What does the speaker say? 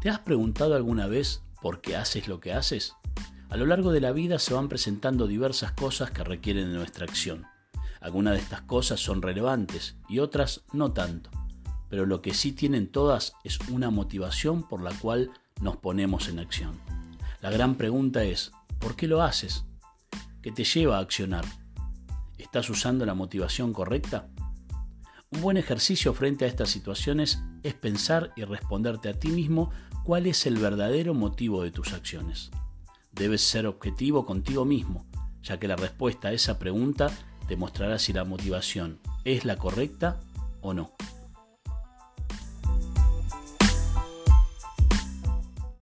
¿Te has preguntado alguna vez por qué haces lo que haces? A lo largo de la vida se van presentando diversas cosas que requieren de nuestra acción. Algunas de estas cosas son relevantes y otras no tanto, pero lo que sí tienen todas es una motivación por la cual nos ponemos en acción. La gran pregunta es, ¿por qué lo haces? ¿Qué te lleva a accionar? ¿Estás usando la motivación correcta? Un buen ejercicio frente a estas situaciones es pensar y responderte a ti mismo cuál es el verdadero motivo de tus acciones. Debes ser objetivo contigo mismo, ya que la respuesta a esa pregunta te mostrará si la motivación es la correcta o no.